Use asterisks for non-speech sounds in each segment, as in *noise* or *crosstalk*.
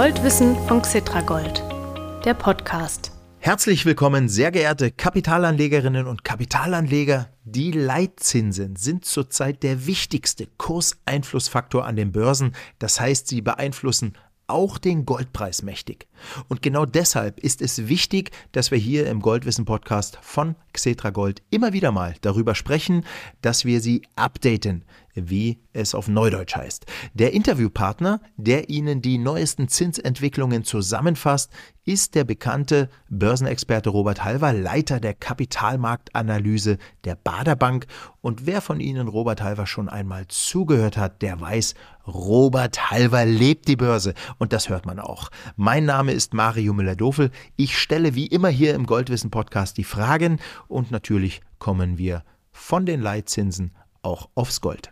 Goldwissen von Xitragold, der Podcast. Herzlich willkommen, sehr geehrte Kapitalanlegerinnen und Kapitalanleger. Die Leitzinsen sind zurzeit der wichtigste Kurseinflussfaktor an den Börsen. Das heißt, sie beeinflussen auch den Goldpreis mächtig. Und genau deshalb ist es wichtig, dass wir hier im Goldwissen Podcast von Xetra Gold immer wieder mal darüber sprechen, dass wir sie updaten, wie es auf Neudeutsch heißt. Der Interviewpartner, der Ihnen die neuesten Zinsentwicklungen zusammenfasst, ist der bekannte Börsenexperte Robert Halver, Leiter der Kapitalmarktanalyse der Bader Bank. Und wer von Ihnen Robert Halver schon einmal zugehört hat, der weiß, Robert Halver lebt die Börse. Und das hört man auch. Mein Name ist Mario Müller-Dofel. Ich stelle wie immer hier im Goldwissen Podcast die Fragen und natürlich kommen wir von den Leitzinsen auch aufs Gold.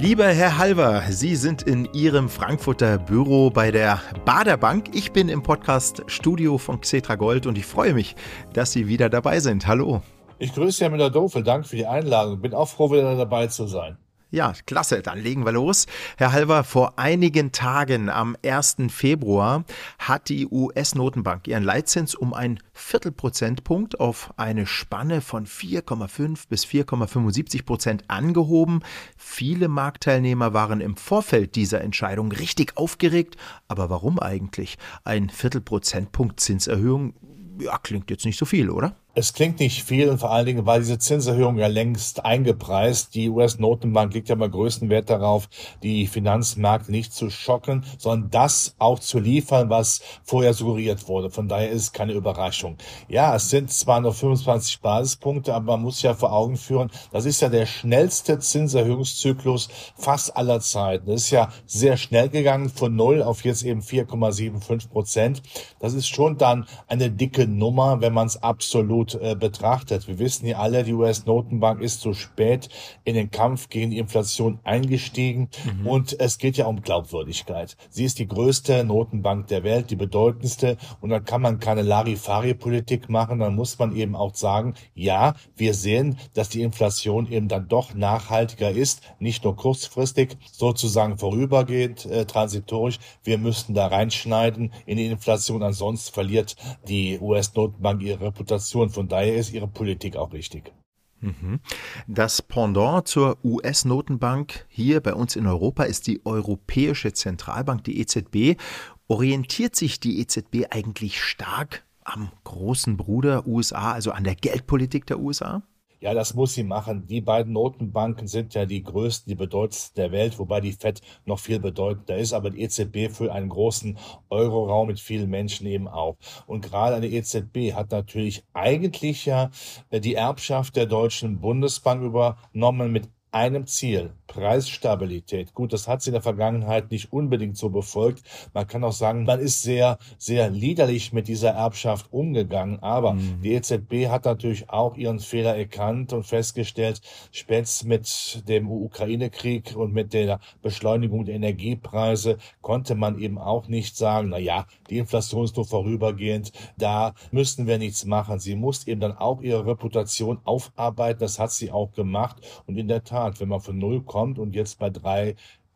Lieber Herr Halver, Sie sind in Ihrem Frankfurter Büro bei der Bader Bank. Ich bin im Podcast Studio von Xetra Gold und ich freue mich, dass Sie wieder dabei sind. Hallo. Ich grüße Herr Müller-Dofel. Danke für die Einladung. Bin auch froh, wieder dabei zu sein. Ja, klasse. Dann legen wir los. Herr Halver, vor einigen Tagen am 1. Februar hat die US-Notenbank ihren Leitzins um ein Viertelprozentpunkt auf eine Spanne von 4,5 bis 4,75 Prozent angehoben. Viele Marktteilnehmer waren im Vorfeld dieser Entscheidung richtig aufgeregt. Aber warum eigentlich? Ein Viertelprozentpunkt Zinserhöhung ja, klingt jetzt nicht so viel, oder? Es klingt nicht viel und vor allen Dingen war diese Zinserhöhung ja längst eingepreist. Die US-Notenbank legt ja mal größten Wert darauf, die Finanzmärkte nicht zu schocken, sondern das auch zu liefern, was vorher suggeriert wurde. Von daher ist es keine Überraschung. Ja, es sind zwar nur 25 Basispunkte, aber man muss ja vor Augen führen, das ist ja der schnellste Zinserhöhungszyklus fast aller Zeiten. Das ist ja sehr schnell gegangen von 0 auf jetzt eben 4,75 Prozent. Das ist schon dann eine dicke Nummer, wenn man es absolut gut äh, betrachtet. Wir wissen ja alle, die US-Notenbank ist zu spät in den Kampf gegen die Inflation eingestiegen mhm. und es geht ja um Glaubwürdigkeit. Sie ist die größte Notenbank der Welt, die bedeutendste und dann kann man keine Larifari-Politik machen, dann muss man eben auch sagen, ja, wir sehen, dass die Inflation eben dann doch nachhaltiger ist, nicht nur kurzfristig, sozusagen vorübergehend, äh, transitorisch. Wir müssten da reinschneiden in die Inflation, ansonsten verliert die US-Notenbank ihre Reputation und von daher ist ihre Politik auch richtig. Mhm. Das Pendant zur US-Notenbank hier bei uns in Europa ist die Europäische Zentralbank, die EZB. Orientiert sich die EZB eigentlich stark am großen Bruder USA, also an der Geldpolitik der USA? Ja, das muss sie machen. Die beiden Notenbanken sind ja die größten, die bedeutendsten der Welt, wobei die FED noch viel bedeutender ist, aber die EZB für einen großen Euroraum mit vielen Menschen eben auch. Und gerade eine EZB hat natürlich eigentlich ja die Erbschaft der Deutschen Bundesbank übernommen mit einem Ziel, Preisstabilität. Gut, das hat sie in der Vergangenheit nicht unbedingt so befolgt. Man kann auch sagen, man ist sehr, sehr liederlich mit dieser Erbschaft umgegangen. Aber mhm. die EZB hat natürlich auch ihren Fehler erkannt und festgestellt, spätestens mit dem Ukraine-Krieg und mit der Beschleunigung der Energiepreise konnte man eben auch nicht sagen, na ja, die Inflation ist nur vorübergehend, da müssten wir nichts machen. Sie muss eben dann auch ihre Reputation aufarbeiten. Das hat sie auch gemacht. Und in der Tat, wenn man von Null kommt, kommt und jetzt bei drei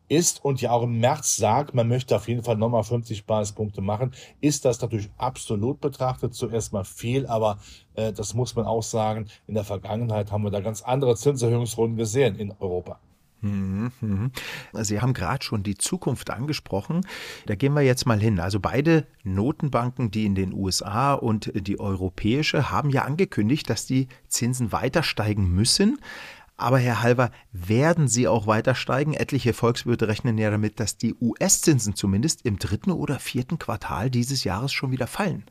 ist und ja auch im März sagt, man möchte auf jeden Fall nochmal 50 Basispunkte machen, ist das natürlich absolut betrachtet zuerst mal viel, aber äh, das muss man auch sagen, in der Vergangenheit haben wir da ganz andere Zinserhöhungsrunden gesehen in Europa. Mhm, mhm. Sie haben gerade schon die Zukunft angesprochen. Da gehen wir jetzt mal hin. Also beide Notenbanken, die in den USA und die europäische, haben ja angekündigt, dass die Zinsen weiter steigen müssen. Aber Herr Halver, werden sie auch weiter steigen? Etliche Volkswirte rechnen ja damit, dass die US-Zinsen zumindest im dritten oder vierten Quartal dieses Jahres schon wieder fallen.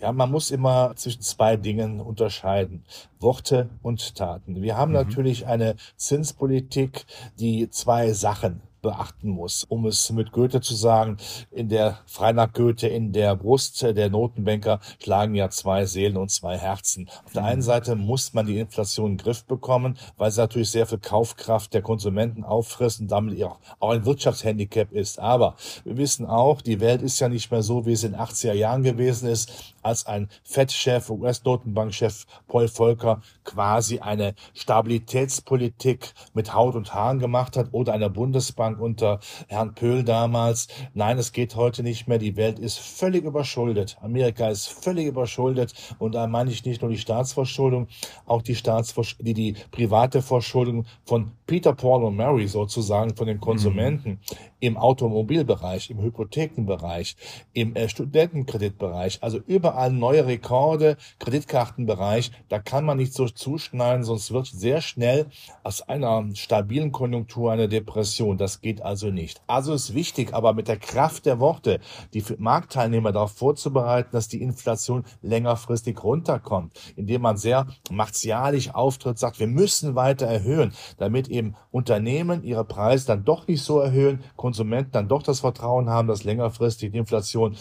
Ja, man muss immer zwischen zwei Dingen unterscheiden. Worte und Taten. Wir haben mhm. natürlich eine Zinspolitik, die zwei Sachen beachten muss. Um es mit Goethe zu sagen, in der, frei nach Goethe, in der Brust der Notenbanker schlagen ja zwei Seelen und zwei Herzen. Auf der einen Seite muss man die Inflation in den Griff bekommen, weil sie natürlich sehr viel Kaufkraft der Konsumenten auffrisst und damit auch, auch ein Wirtschaftshandicap ist. Aber wir wissen auch, die Welt ist ja nicht mehr so, wie es in den 80er Jahren gewesen ist, als ein Fed-Chef, US-Notenbankchef Paul Volcker quasi eine Stabilitätspolitik mit Haut und Haaren gemacht hat oder einer Bundesbank unter Herrn Pöhl damals. Nein, es geht heute nicht mehr. Die Welt ist völlig überschuldet. Amerika ist völlig überschuldet und da meine ich nicht nur die Staatsverschuldung, auch die Staatsversch die, die private Verschuldung von Peter, Paul und Mary sozusagen von den Konsumenten mhm. im Automobilbereich, im Hypothekenbereich, im äh, Studentenkreditbereich, also überall neue Rekorde, Kreditkartenbereich, da kann man nicht so zuschneiden, sonst wird sehr schnell aus einer stabilen Konjunktur eine Depression. Das geht also nicht. Also ist wichtig, aber mit der Kraft der Worte, die Marktteilnehmer darauf vorzubereiten, dass die Inflation längerfristig runterkommt, indem man sehr martialisch auftritt, sagt, wir müssen weiter erhöhen, damit eben Unternehmen ihre Preise dann doch nicht so erhöhen, Konsumenten dann doch das Vertrauen haben, dass längerfristig die Inflation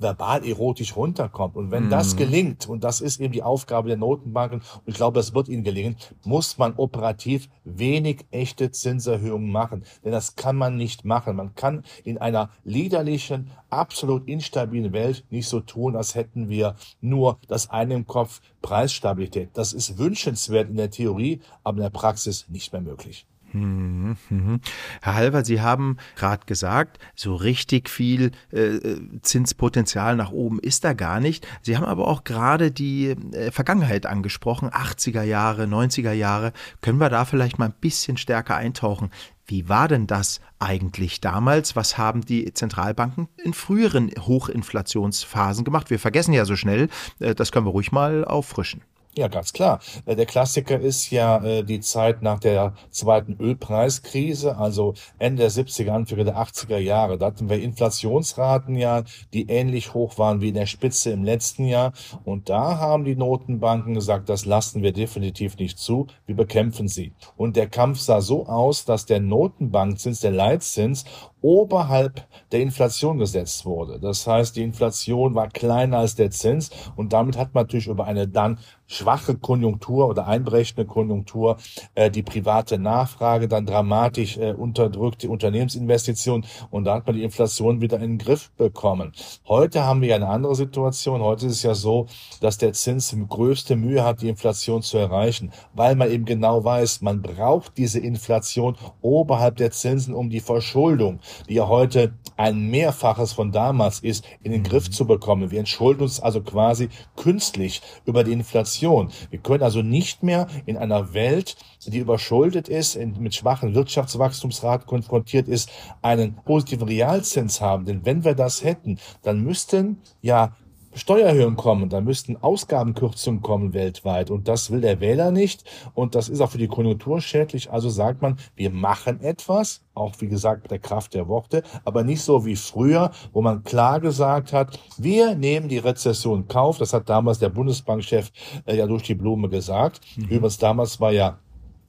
verbal erotisch runterkommt. Und wenn mm. das mhm. gelingt, und das ist eben die Aufgabe der Notenbanken, und ich glaube, das wird ihnen gelingen, muss man operativ wenig echte Zinserhöhungen machen. Denn das kann man nicht machen. Man kann in einer liederlichen, absolut instabilen Welt nicht so tun, als hätten wir nur das eine im Kopf, Preisstabilität. Das ist wünschenswert in der Theorie, aber in der Praxis nicht mehr möglich. Mhm, mhm. Herr Halver, Sie haben gerade gesagt, so richtig viel äh, Zinspotenzial nach oben ist da gar nicht. Sie haben aber auch gerade die äh, Vergangenheit angesprochen, 80er Jahre, 90er Jahre. Können wir da vielleicht mal ein bisschen stärker eintauchen? Wie war denn das eigentlich damals? Was haben die Zentralbanken in früheren Hochinflationsphasen gemacht? Wir vergessen ja so schnell, äh, das können wir ruhig mal auffrischen. Ja, ganz klar. Äh, der Klassiker ist ja äh, die Zeit nach der zweiten Ölpreiskrise, also Ende der 70er, Anfang der 80er Jahre. Da hatten wir Inflationsraten ja, die ähnlich hoch waren wie in der Spitze im letzten Jahr. Und da haben die Notenbanken gesagt, das lassen wir definitiv nicht zu. Wir bekämpfen sie. Und der Kampf sah so aus, dass der Notenbankzins, der Leitzins, oberhalb der Inflation gesetzt wurde. Das heißt, die Inflation war kleiner als der Zins und damit hat man natürlich über eine dann schwache Konjunktur oder einbrechende Konjunktur äh, die private Nachfrage dann dramatisch äh, unterdrückt, die Unternehmensinvestitionen und da hat man die Inflation wieder in den Griff bekommen. Heute haben wir eine andere Situation. Heute ist es ja so, dass der Zins größte Mühe hat, die Inflation zu erreichen, weil man eben genau weiß, man braucht diese Inflation oberhalb der Zinsen, um die Verschuldung die ja heute ein Mehrfaches von damals ist, in den Griff zu bekommen. Wir entschulden uns also quasi künstlich über die Inflation. Wir können also nicht mehr in einer Welt, die überschuldet ist, mit schwachen Wirtschaftswachstumsraten konfrontiert ist, einen positiven Realzins haben. Denn wenn wir das hätten, dann müssten ja Steuererhöhungen kommen, da müssten Ausgabenkürzungen kommen weltweit und das will der Wähler nicht und das ist auch für die Konjunktur schädlich. Also sagt man, wir machen etwas, auch wie gesagt mit der Kraft der Worte, aber nicht so wie früher, wo man klar gesagt hat, wir nehmen die Rezession in Kauf. Das hat damals der Bundesbankchef äh, ja durch die Blume gesagt. Mhm. Übrigens damals war ja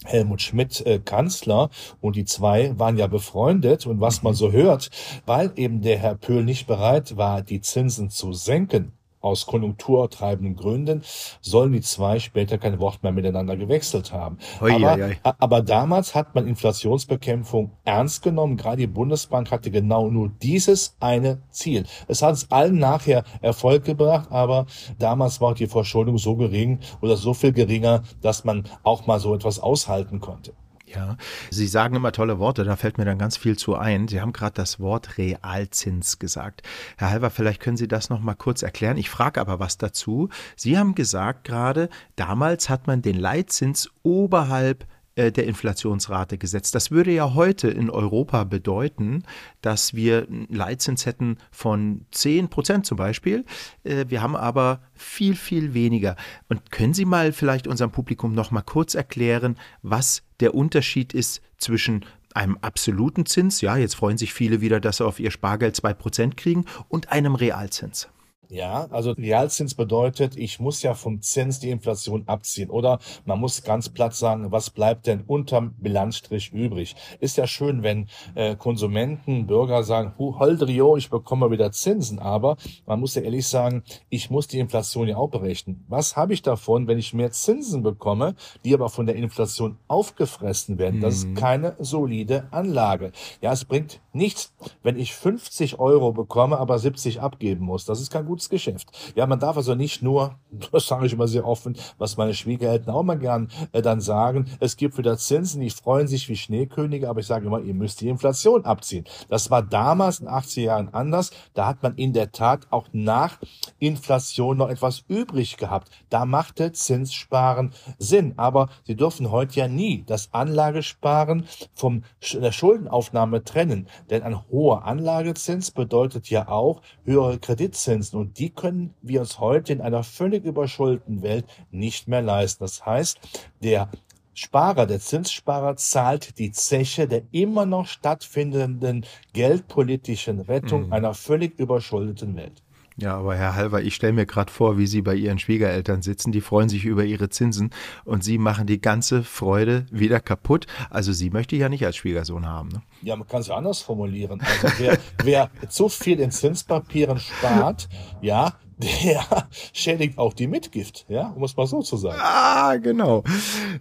Helmut Schmidt äh, Kanzler. Und die zwei waren ja befreundet. Und was man so hört, weil eben der Herr Pöhl nicht bereit war, die Zinsen zu senken, aus konjunkturtreibenden Gründen sollen die zwei später kein Wort mehr miteinander gewechselt haben. Oi, aber, oi, oi. aber damals hat man Inflationsbekämpfung ernst genommen. Gerade die Bundesbank hatte genau nur dieses eine Ziel. Es hat es allen nachher Erfolg gebracht, aber damals war die Verschuldung so gering oder so viel geringer, dass man auch mal so etwas aushalten konnte. Ja, Sie sagen immer tolle Worte, da fällt mir dann ganz viel zu ein. Sie haben gerade das Wort Realzins gesagt. Herr Halver, vielleicht können Sie das noch mal kurz erklären. Ich frage aber was dazu. Sie haben gesagt gerade, damals hat man den Leitzins oberhalb äh, der Inflationsrate gesetzt. Das würde ja heute in Europa bedeuten, dass wir einen Leitzins hätten von 10 Prozent zum Beispiel. Äh, wir haben aber viel, viel weniger. Und können Sie mal vielleicht unserem Publikum noch mal kurz erklären, was der Unterschied ist zwischen einem absoluten Zins, ja, jetzt freuen sich viele wieder, dass sie auf ihr Spargeld 2 Prozent kriegen, und einem Realzins? Ja, also Realzins bedeutet, ich muss ja vom Zins die Inflation abziehen. Oder man muss ganz platt sagen, was bleibt denn unterm Bilanzstrich übrig? Ist ja schön, wenn äh, Konsumenten, Bürger sagen, hu, Holdrio, ich bekomme wieder Zinsen. Aber man muss ja ehrlich sagen, ich muss die Inflation ja auch berechnen. Was habe ich davon, wenn ich mehr Zinsen bekomme, die aber von der Inflation aufgefressen werden? Das ist mhm. keine solide Anlage. Ja, es bringt nichts, wenn ich 50 Euro bekomme, aber 70 abgeben muss. Das ist kein gutes Geschäft. Ja, man darf also nicht nur, *laughs* das sage ich immer sehr offen, was meine Schwiegereltern auch mal gern äh, dann sagen, es gibt wieder Zinsen, die freuen sich wie Schneekönige, aber ich sage immer, ihr müsst die Inflation abziehen. Das war damals in 80 Jahren anders. Da hat man in der Tat auch nach Inflation noch etwas übrig gehabt. Da machte Zinssparen Sinn. Aber Sie dürfen heute ja nie das Anlagesparen vom der Schuldenaufnahme trennen. Denn ein hoher Anlagezins bedeutet ja auch höhere Kreditzinsen und die können wir uns heute in einer völlig überschuldeten Welt nicht mehr leisten. Das heißt, der Sparer, der Zinssparer zahlt die Zeche der immer noch stattfindenden geldpolitischen Rettung mhm. einer völlig überschuldeten Welt. Ja, aber Herr Halver, ich stelle mir gerade vor, wie Sie bei Ihren Schwiegereltern sitzen. Die freuen sich über Ihre Zinsen und Sie machen die ganze Freude wieder kaputt. Also Sie möchte ich ja nicht als Schwiegersohn haben. Ne? Ja, man kann es ja anders formulieren. Also wer, wer *laughs* zu viel in Zinspapieren spart, ja, *laughs* der schädigt auch die Mitgift, ja, um es mal so zu sagen. Ah, genau.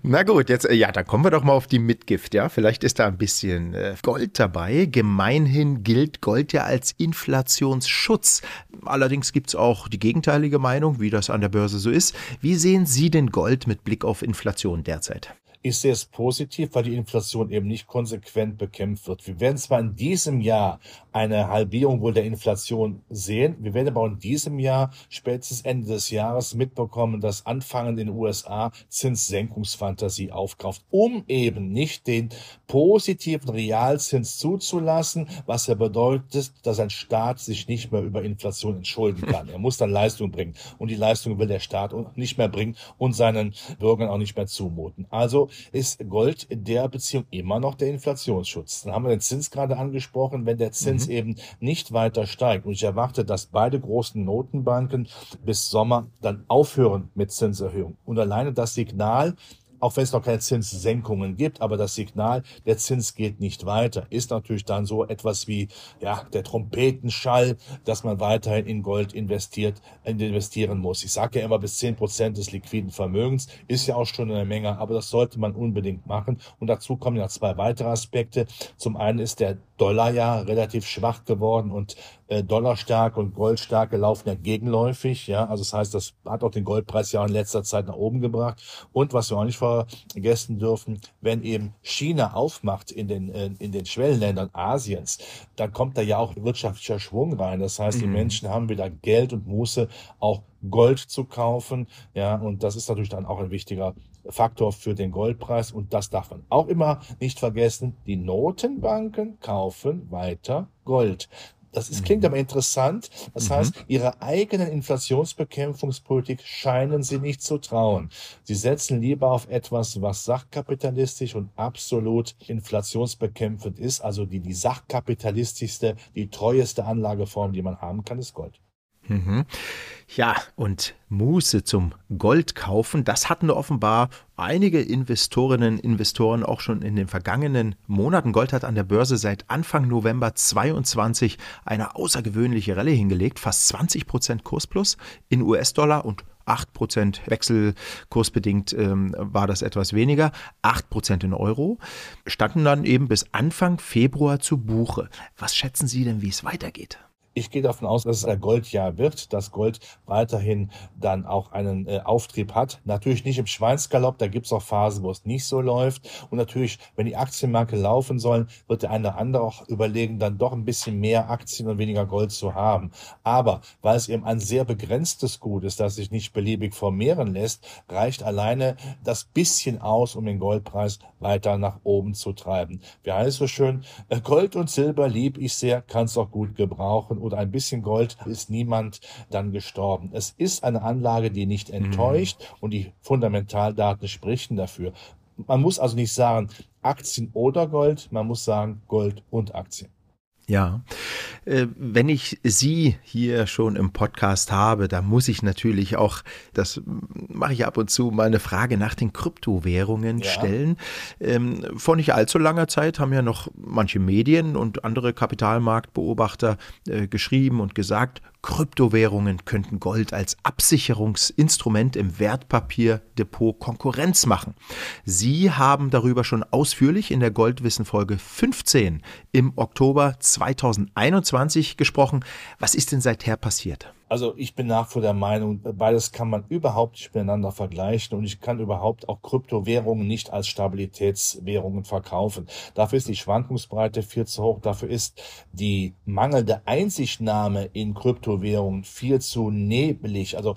Na gut, jetzt, äh, ja, dann kommen wir doch mal auf die Mitgift, ja. Vielleicht ist da ein bisschen äh, Gold dabei. Gemeinhin gilt Gold ja als Inflationsschutz. Allerdings gibt es auch die gegenteilige Meinung, wie das an der Börse so ist. Wie sehen Sie denn Gold mit Blick auf Inflation derzeit? Ich sehe es positiv, weil die Inflation eben nicht konsequent bekämpft wird. Wir werden zwar in diesem Jahr eine Halbierung wohl der Inflation sehen, wir werden aber in diesem Jahr, spätestens Ende des Jahres, mitbekommen, dass anfangen in den USA Zinssenkungsfantasie aufkauft, um eben nicht den positiven Realzins zuzulassen, was ja bedeutet, dass ein Staat sich nicht mehr über Inflation entschulden kann. Er muss dann Leistung bringen und die Leistung will der Staat nicht mehr bringen und seinen Bürgern auch nicht mehr zumuten. Also ist Gold in der Beziehung immer noch der Inflationsschutz. Dann haben wir den Zins gerade angesprochen, wenn der Zins mhm. eben nicht weiter steigt. Und ich erwarte, dass beide großen Notenbanken bis Sommer dann aufhören mit Zinserhöhungen. Und alleine das Signal, auch wenn es noch keine Zinssenkungen gibt, aber das Signal, der Zins geht nicht weiter, ist natürlich dann so etwas wie ja der Trompetenschall, dass man weiterhin in Gold investiert, investieren muss. Ich sage ja immer bis zehn Prozent des liquiden Vermögens ist ja auch schon eine Menge, aber das sollte man unbedingt machen. Und dazu kommen ja zwei weitere Aspekte. Zum einen ist der Dollar ja relativ schwach geworden und äh, Dollarstarke und Goldstarke laufen ja gegenläufig. Ja, also das heißt, das hat auch den Goldpreis ja in letzter Zeit nach oben gebracht. Und was wir auch nicht vergessen dürfen, wenn eben China aufmacht in den äh, in den Schwellenländern Asiens, dann kommt da ja auch wirtschaftlicher Schwung rein. Das heißt, mhm. die Menschen haben wieder Geld und Muße auch Gold zu kaufen. Ja, und das ist natürlich dann auch ein wichtiger Faktor für den Goldpreis. Und das darf man auch immer nicht vergessen. Die Notenbanken kaufen weiter Gold. Das ist, klingt mhm. aber interessant. Das mhm. heißt, ihrer eigenen Inflationsbekämpfungspolitik scheinen sie nicht zu trauen. Sie setzen lieber auf etwas, was sachkapitalistisch und absolut inflationsbekämpfend ist. Also die, die sachkapitalistischste, die treueste Anlageform, die man haben kann, ist Gold. Mhm. Ja, und Muße zum Gold kaufen, das hatten offenbar einige Investorinnen und Investoren auch schon in den vergangenen Monaten. Gold hat an der Börse seit Anfang November 22 eine außergewöhnliche Rallye hingelegt, fast 20 Prozent Kursplus in US-Dollar und 8% Wechselkursbedingt ähm, war das etwas weniger, 8% in Euro, standen dann eben bis Anfang Februar zu Buche. Was schätzen Sie denn, wie es weitergeht? Ich gehe davon aus, dass es ein Goldjahr wird, dass Gold weiterhin dann auch einen äh, Auftrieb hat. Natürlich nicht im Schweinsgalopp, da gibt es auch Phasen, wo es nicht so läuft. Und natürlich, wenn die Aktienmärkte laufen sollen, wird der eine oder andere auch überlegen, dann doch ein bisschen mehr Aktien und weniger Gold zu haben. Aber weil es eben ein sehr begrenztes Gut ist, das sich nicht beliebig vermehren lässt, reicht alleine das bisschen aus, um den Goldpreis weiter nach oben zu treiben. Wie heißt es so schön, äh, Gold und Silber lieb ich sehr, kann es auch gut gebrauchen oder ein bisschen Gold ist niemand dann gestorben. Es ist eine Anlage, die nicht mhm. enttäuscht mhm. und die Fundamentaldaten sprechen dafür. Man muss also nicht sagen Aktien oder Gold, man muss sagen Gold und Aktien. Ja, äh, wenn ich Sie hier schon im Podcast habe, da muss ich natürlich auch, das mache ich ab und zu, mal eine Frage nach den Kryptowährungen ja. stellen. Ähm, vor nicht allzu langer Zeit haben ja noch manche Medien und andere Kapitalmarktbeobachter äh, geschrieben und gesagt, Kryptowährungen könnten Gold als Absicherungsinstrument im Wertpapierdepot Konkurrenz machen. Sie haben darüber schon ausführlich in der Goldwissen Folge 15 im Oktober 2021 gesprochen. Was ist denn seither passiert? Also ich bin nach vor der Meinung, beides kann man überhaupt nicht miteinander vergleichen und ich kann überhaupt auch Kryptowährungen nicht als Stabilitätswährungen verkaufen. Dafür ist die Schwankungsbreite viel zu hoch, dafür ist die mangelnde Einsichtnahme in Kryptowährungen viel zu nebelig. Also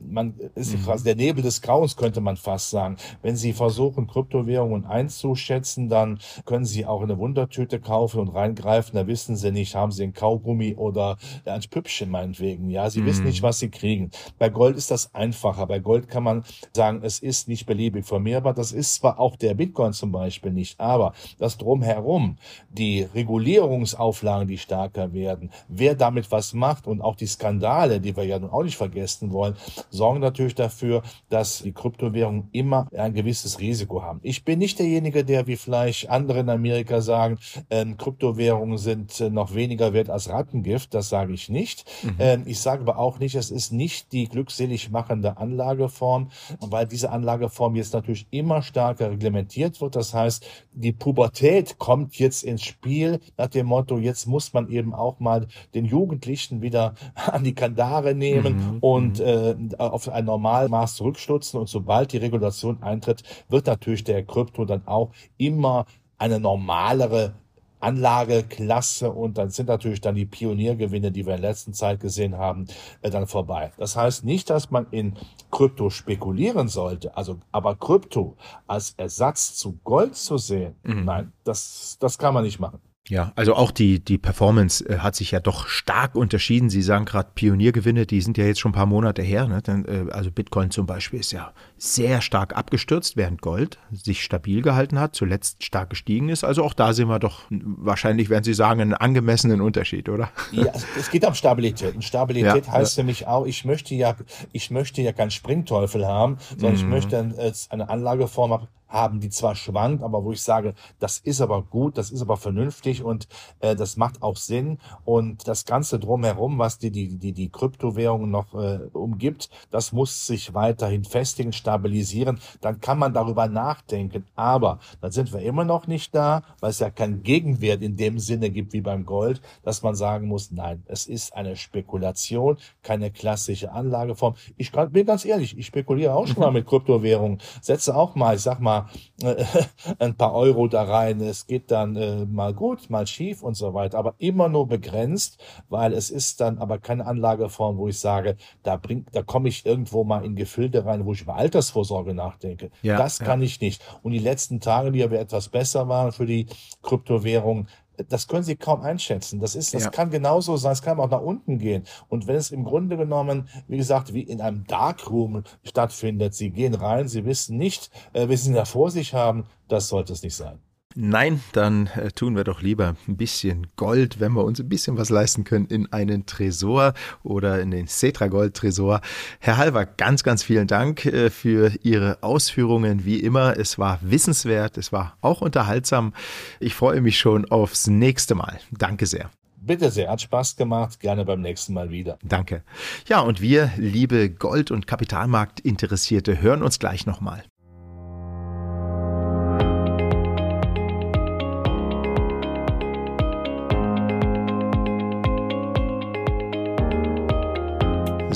man ist mhm. quasi der Nebel des Grauens, könnte man fast sagen. Wenn Sie versuchen, Kryptowährungen einzuschätzen, dann können Sie auch eine Wundertüte kaufen und reingreifen. Da wissen Sie nicht, haben Sie ein Kaugummi oder ein Püppchen meinetwegen. Ja, Sie mhm. wissen nicht, was Sie kriegen. Bei Gold ist das einfacher. Bei Gold kann man sagen, es ist nicht beliebig vermehrbar. Das ist zwar auch der Bitcoin zum Beispiel nicht, aber das drumherum, die Regulierungsauflagen, die stärker werden, wer damit was macht und auch die Skandale, die wir ja nun auch nicht vergessen wollen, sorgen natürlich dafür, dass die Kryptowährungen immer ein gewisses Risiko haben. Ich bin nicht derjenige, der wie vielleicht andere in Amerika sagen, äh, Kryptowährungen sind äh, noch weniger wert als Rattengift. Das sage ich nicht. Mhm. Äh, ich sage aber auch nicht, es ist nicht die glückselig machende Anlageform, weil diese Anlageform jetzt natürlich immer stärker reglementiert wird. Das heißt, die Pubertät kommt jetzt ins Spiel nach dem Motto, jetzt muss man eben auch mal den Jugendlichen wieder *laughs* an die Kandare nehmen mhm. und mhm. äh, auf ein Normalmaß zurückstutzen und sobald die Regulation eintritt, wird natürlich der Krypto dann auch immer eine normalere Anlageklasse und dann sind natürlich dann die Pioniergewinne, die wir in letzter Zeit gesehen haben, äh, dann vorbei. Das heißt nicht, dass man in Krypto spekulieren sollte, also aber Krypto als Ersatz zu Gold zu sehen, mhm. nein, das, das kann man nicht machen. Ja, also auch die, die Performance äh, hat sich ja doch stark unterschieden. Sie sagen gerade Pioniergewinne, die sind ja jetzt schon ein paar Monate her. Ne? Äh, also Bitcoin zum Beispiel ist ja sehr stark abgestürzt, während Gold sich stabil gehalten hat, zuletzt stark gestiegen ist. Also auch da sehen wir doch wahrscheinlich, werden Sie sagen, einen angemessenen Unterschied, oder? Ja, es geht um Stabilität. Und Stabilität ja, heißt ja. nämlich auch, ich möchte ja, ich möchte ja keinen Springteufel haben, sondern mhm. ich möchte eine Anlageform haben, haben, die zwar schwankt, aber wo ich sage, das ist aber gut, das ist aber vernünftig und äh, das macht auch Sinn. Und das Ganze drumherum, was die, die, die, die Kryptowährungen noch äh, umgibt, das muss sich weiterhin festigen, stabilisieren. Dann kann man darüber nachdenken. Aber dann sind wir immer noch nicht da, weil es ja keinen Gegenwert in dem Sinne gibt wie beim Gold, dass man sagen muss, nein, es ist eine Spekulation, keine klassische Anlageform. Ich bin ganz ehrlich, ich spekuliere auch schon mal mit Kryptowährungen, setze auch mal, ich sag mal, äh, *laughs* ein paar Euro da rein. Es geht dann äh, mal gut, mal schief und so weiter, aber immer nur begrenzt, weil es ist dann aber keine Anlageform, wo ich sage, da bringt, da komme ich irgendwo mal in Gefilde rein, wo ich über Altersvorsorge nachdenke. Ja, das kann ja. ich nicht. Und die letzten Tage, die aber etwas besser waren für die Kryptowährung, das können Sie kaum einschätzen. Das ist, das ja. kann genauso sein, es kann auch nach unten gehen. Und wenn es im Grunde genommen, wie gesagt, wie in einem Darkroom stattfindet, Sie gehen rein, Sie wissen nicht, äh, wie Sie da vor sich haben, das sollte es nicht sein. Nein, dann äh, tun wir doch lieber ein bisschen Gold, wenn wir uns ein bisschen was leisten können, in einen Tresor oder in den Cetra Gold Tresor. Herr Halver, ganz, ganz vielen Dank äh, für Ihre Ausführungen. Wie immer, es war wissenswert, es war auch unterhaltsam. Ich freue mich schon aufs nächste Mal. Danke sehr. Bitte sehr, hat Spaß gemacht. Gerne beim nächsten Mal wieder. Danke. Ja, und wir, liebe Gold- und Kapitalmarktinteressierte, hören uns gleich nochmal.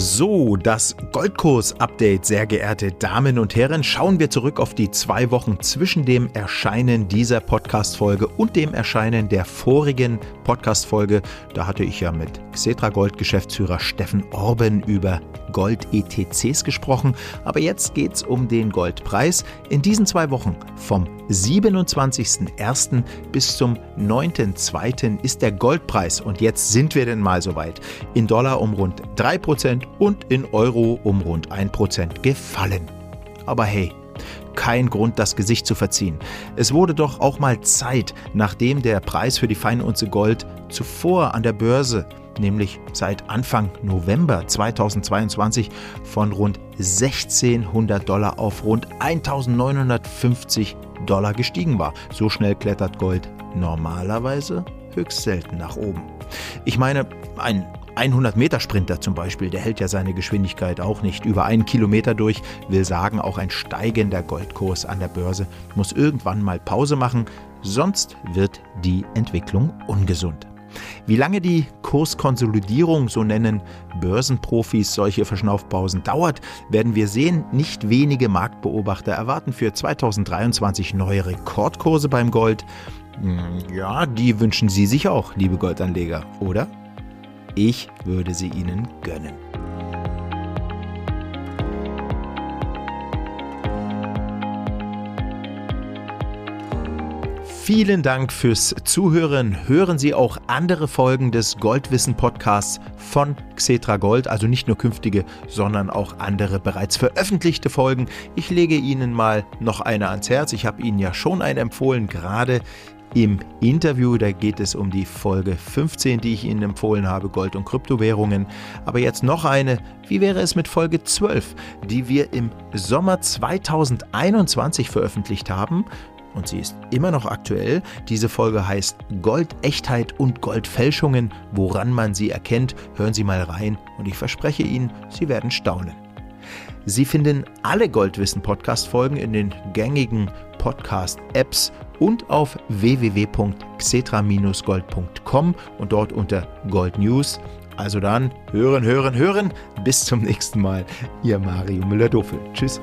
So, das Goldkurs-Update, sehr geehrte Damen und Herren. Schauen wir zurück auf die zwei Wochen zwischen dem Erscheinen dieser Podcast-Folge und dem Erscheinen der vorigen Podcast-Folge. Da hatte ich ja mit Xetra Gold-Geschäftsführer Steffen Orben über Gold-ETCs gesprochen. Aber jetzt geht es um den Goldpreis. In diesen zwei Wochen vom 27.01. bis zum 9.02. ist der Goldpreis, und jetzt sind wir denn mal soweit, in Dollar um rund 3% und in Euro um rund 1% gefallen. Aber hey, kein Grund, das Gesicht zu verziehen. Es wurde doch auch mal Zeit, nachdem der Preis für die Feinunze Gold zuvor an der Börse nämlich seit Anfang November 2022 von rund 1600 Dollar auf rund 1950 Dollar gestiegen war. So schnell klettert Gold normalerweise höchst selten nach oben. Ich meine, ein 100-Meter-Sprinter zum Beispiel, der hält ja seine Geschwindigkeit auch nicht über einen Kilometer durch, will sagen, auch ein steigender Goldkurs an der Börse muss irgendwann mal Pause machen, sonst wird die Entwicklung ungesund. Wie lange die Kurskonsolidierung, so nennen Börsenprofis solche Verschnaufpausen, dauert, werden wir sehen. Nicht wenige Marktbeobachter erwarten für 2023 neue Rekordkurse beim Gold. Hm, ja, die wünschen Sie sich auch, liebe Goldanleger, oder? Ich würde sie Ihnen gönnen. Vielen Dank fürs Zuhören. Hören Sie auch andere Folgen des Goldwissen Podcasts von Xetra Gold, also nicht nur künftige, sondern auch andere bereits veröffentlichte Folgen. Ich lege Ihnen mal noch eine ans Herz. Ich habe Ihnen ja schon eine empfohlen, gerade im Interview. Da geht es um die Folge 15, die ich Ihnen empfohlen habe, Gold und Kryptowährungen. Aber jetzt noch eine. Wie wäre es mit Folge 12, die wir im Sommer 2021 veröffentlicht haben? und sie ist immer noch aktuell. Diese Folge heißt Goldechtheit und Goldfälschungen, woran man sie erkennt. Hören Sie mal rein und ich verspreche Ihnen, Sie werden staunen. Sie finden alle Goldwissen-Podcast-Folgen in den gängigen Podcast-Apps und auf www.xetra-gold.com und dort unter Gold News. Also dann hören, hören, hören. Bis zum nächsten Mal. Ihr Mario Müller-Dofel. Tschüss.